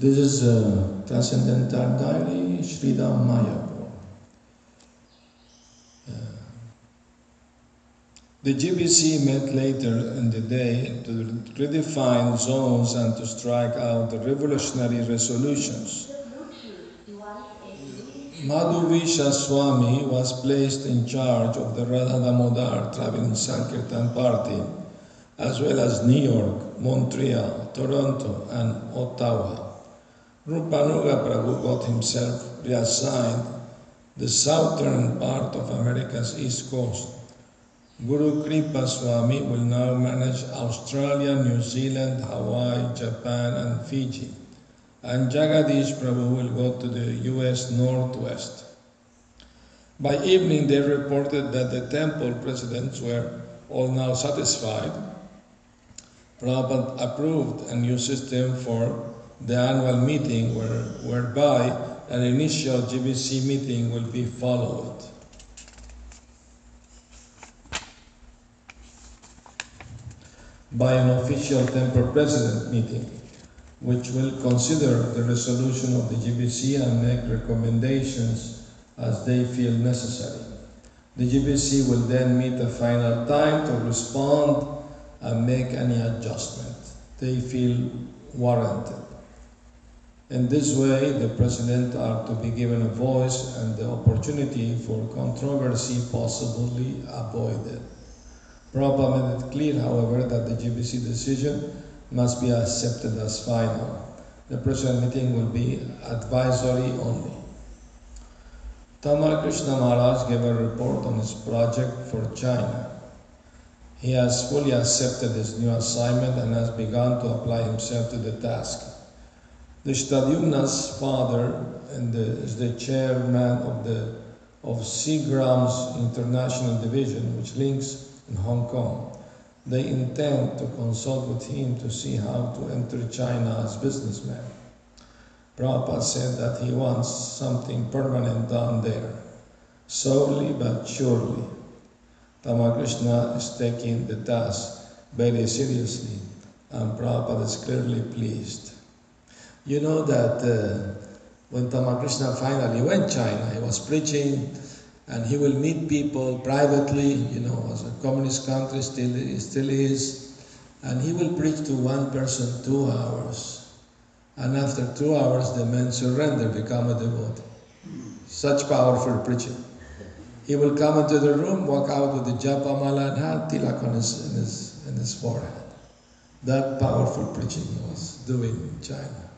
This is a Transcendental Diary, Sridham Mayapur. Uh, the GBC met later in the day to redefine zones and to strike out the revolutionary resolutions. Madhudvisa Swami was placed in charge of the Radha Damodar traveling Sankirtan party, as well as New York, Montreal, Toronto, and Ottawa. Rupanuga Prabhu got himself reassigned the southern part of America's east coast. Guru Kripa Swami will now manage Australia, New Zealand, Hawaii, Japan, and Fiji. And Jagadish Prabhu will go to the US Northwest. By evening, they reported that the temple presidents were all now satisfied. Prabhupada approved a new system for the annual meeting where, whereby an initial GBC meeting will be followed. by an official temple president meeting, which will consider the resolution of the GBC and make recommendations as they feel necessary. The GBC will then meet a final time to respond and make any adjustment they feel warranted. In this way, the President are to be given a voice and the opportunity for controversy possibly avoided. Prabhupada made it clear, however, that the GBC decision must be accepted as final. The President meeting will be advisory only. Tamal Krishna Maharaj gave a report on his project for China. He has fully accepted his new assignment and has begun to apply himself to the task. Dhrstadyumna's father and the, is the chairman of the of Seagram's International Division, which links in Hong Kong. They intend to consult with him to see how to enter China as businessmen. Prabhupada said that he wants something permanent down there, slowly but surely. Tamal Krishna is taking the task very seriously, and Prabhupada is clearly pleased. You know that uh, when Tamal Krishna finally went China, he was preaching and he will meet people privately, you know, as a communist country still, still is, and he will preach to one person two hours. And after two hours, the man surrender, become a devotee. Such powerful preaching. He will come into the room, walk out with the japa mala and hand tilak on his, in his, in his forehead. That powerful preaching he was doing in China.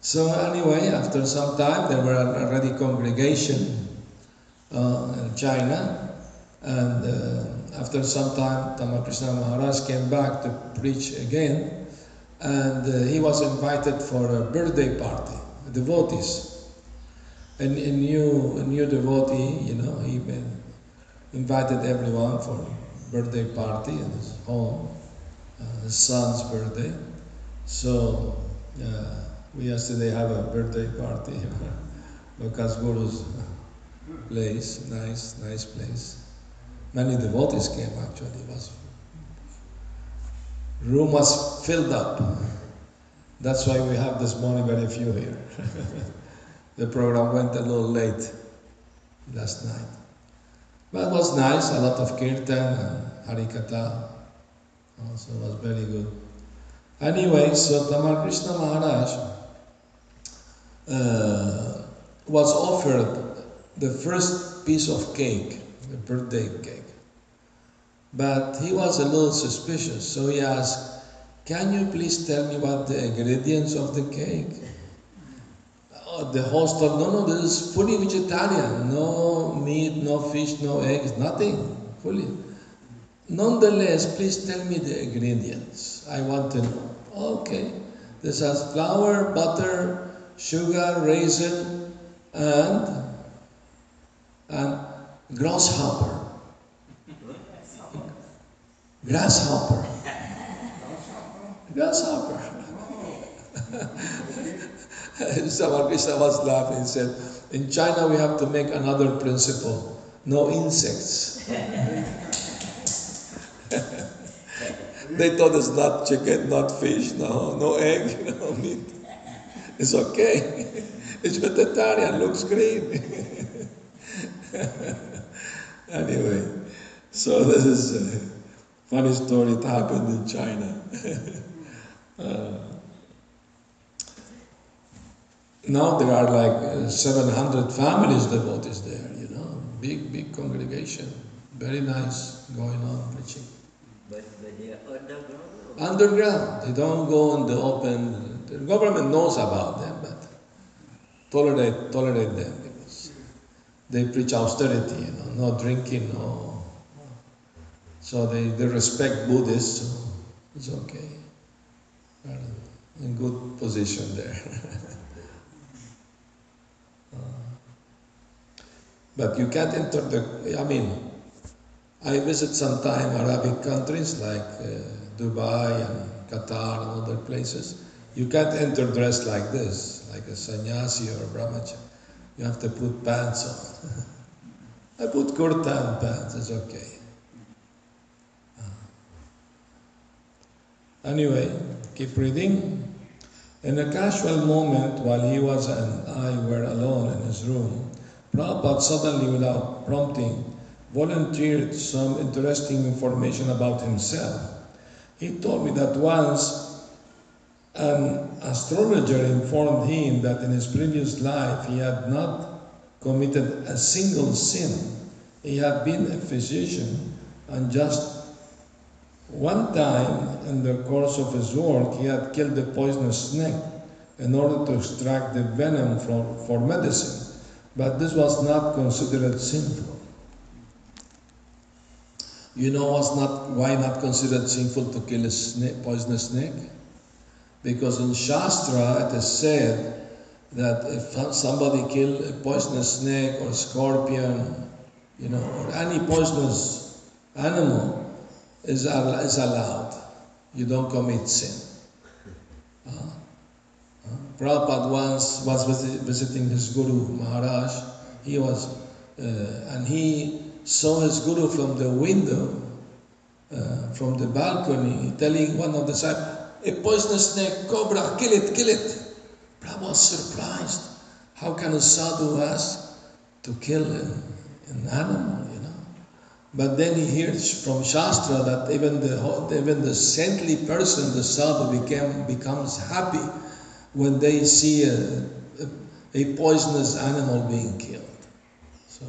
So anyway, after some time, there were already congregation uh, in China, and uh, after some time, Tamal Krishna Maharaj came back to preach again, and uh, he was invited for a birthday party, devotees. And a new, a new devotee, you know, he invited everyone for birthday party in his home, uh, his son's birthday. So uh, we yesterday have a birthday party, Lucas Guru's place, nice, nice place. Many devotees came actually. It was room was filled up. That's why we have this morning very few here. the program went a little late last night. But it was nice, a lot of kirtan and harikatha. Also was very good. Anyway, so Tamal Krishna Maharaj uh, was offered the first piece of cake, the birthday cake. But he was a little suspicious, so he asked, Can you please tell me what the ingredients of the cake? Oh, the host told, No, no, this is fully vegetarian. No meat, no fish, no eggs, nothing. Fully. Nonetheless, please tell me the ingredients. I want to know. Okay. This has flour, butter, sugar, raisin, and and grasshopper. Grasshopper. Grasshopper. Someone was laughing and said, In China we have to make another principle no insects. they thought it's not chicken, not fish, no, no egg, no meat. It's okay. it's vegetarian, looks green. anyway, so this is a funny story. It happened in China. uh, now there are like 700 families devotees there, you know, big, big congregation. Very nice going on preaching. But, but they are underground? Underground. They don't go in the open. The government knows about them, but tolerate, tolerate them because they preach austerity, you know, no drinking, no. So they, they respect Buddhists, so it's okay. They're in good position there. but you can't enter the, I mean, I visit sometime Arabic countries like uh, Dubai and Qatar and other places. You can't enter dressed like this, like a sannyasi or a brahmachari. You have to put pants on. I put kurta and pants, it's okay. Uh. Anyway, keep reading. In a casual moment, while he was and I were alone in his room, Prabhupada suddenly, without prompting, volunteered some interesting information about himself. He told me that once an astrologer informed him that in his previous life he had not committed a single sin. He had been a physician and just one time in the course of his work he had killed a poisonous snake in order to extract the venom for, for medicine. But this was not considered sinful. You know what's not, why not considered sinful to kill a snake, poisonous snake? Because in Shastra it is said that if somebody kill a poisonous snake or scorpion, you know, or any poisonous animal is, is allowed. You don't commit sin. Uh, uh, Prabhupada once was visiting his Guru Maharaj. He was, uh, and he saw his guru from the window, uh, from the balcony, telling one of the disciples, a poisonous snake, cobra, kill it, kill it. Prabhupada was surprised. How can a sadhu ask to kill an, an animal, you know? But then he hears from Shastra that even the, even the saintly person, the sadhu, became, becomes happy when they see a, a, a poisonous animal being killed. So,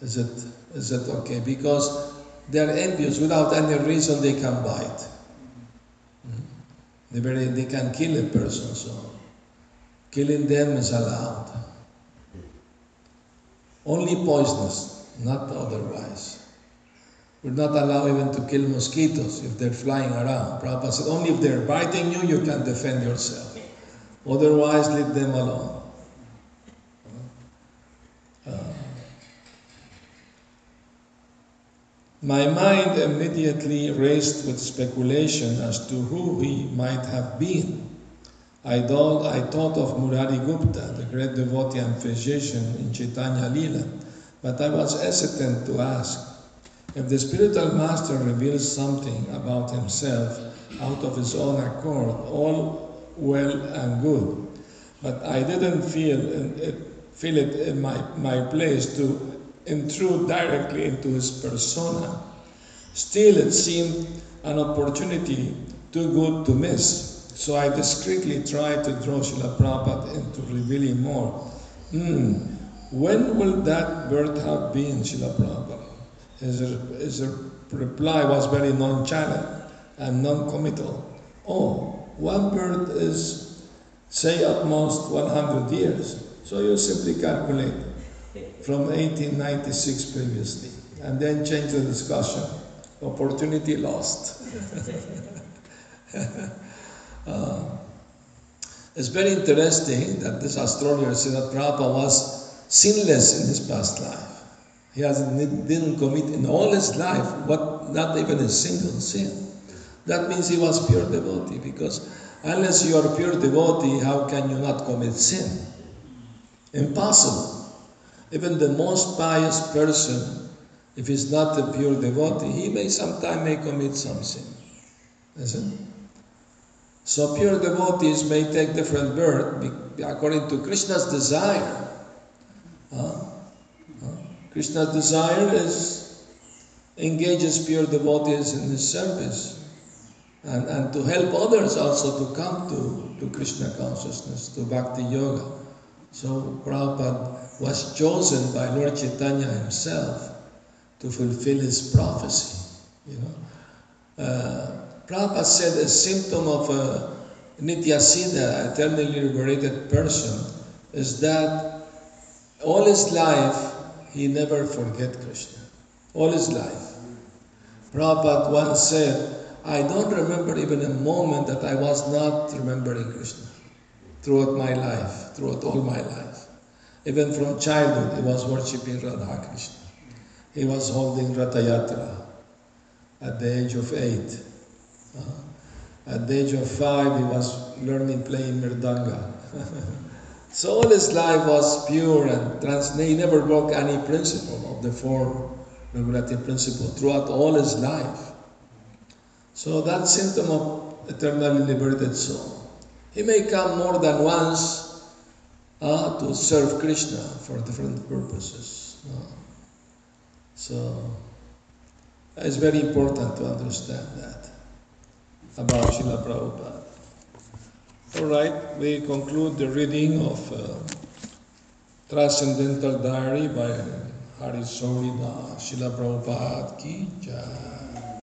is it is that okay? Because they're envious without any reason they can bite. They, very, they can kill a person, so killing them is allowed. Only poisonous, not otherwise. We're not allowed even to kill mosquitoes if they're flying around. Prabhupada said only if they're biting you, you can defend yourself. Otherwise, leave them alone. My mind immediately raced with speculation as to who he might have been. I thought, I thought of Murari Gupta, the great devotee and physician in Chaitanya Lila, but I was hesitant to ask. If the spiritual master reveals something about himself out of his own accord, all well and good. But I didn't feel it, feel it in my, my place to intrude directly into his persona. Still, it seemed an opportunity too good to miss. So I discreetly tried to draw Srila Prabhupada into revealing more. Hmm, when will that birth have been, Srila Prabhupada? His, his reply was very nonchalant and non-committal. Oh, one birth is, say, at most 100 years. So you simply calculate from 1896 previously, and then change the discussion. Opportunity lost. uh, it's very interesting that this astrologer said that Prabhupada was sinless in his past life. He has, didn't commit in all his life what, not even a single sin. That means he was pure devotee because unless you are pure devotee, how can you not commit sin? Impossible. Even the most pious person, if he's not a pure devotee, he may sometime may commit some sin. Isn't So pure devotees may take different birth according to Krishna's desire. Huh? Huh? Krishna's desire is engages pure devotees in his service and, and to help others also to come to, to Krishna consciousness, to Bhakti Yoga. So Prabhupada was chosen by Lord Chaitanya himself to fulfill his prophecy. You know, uh, Prabhupada said a symptom of a Nityasiddha, eternally liberated person, is that all his life he never forget Krishna. All his life. Prabhupada once said, I don't remember even a moment that I was not remembering Krishna throughout my life, throughout all my life. Even from childhood, he was worshipping Radha Krishna. He was holding Ratha Yatra at the age of eight. Uh, at the age of five, he was learning playing mridanga. so all his life was pure and trans. He never broke any principle of the four regulative principle throughout all his life. So that symptom of eternally liberated soul. He may come more than once uh, to serve Krishna for different purposes. Uh, so it's very important to understand that about Srila Prabhupada. All right, we conclude the reading of uh, Transcendental Diary by Hari Sauri Das Srila Prabhupada ki jai.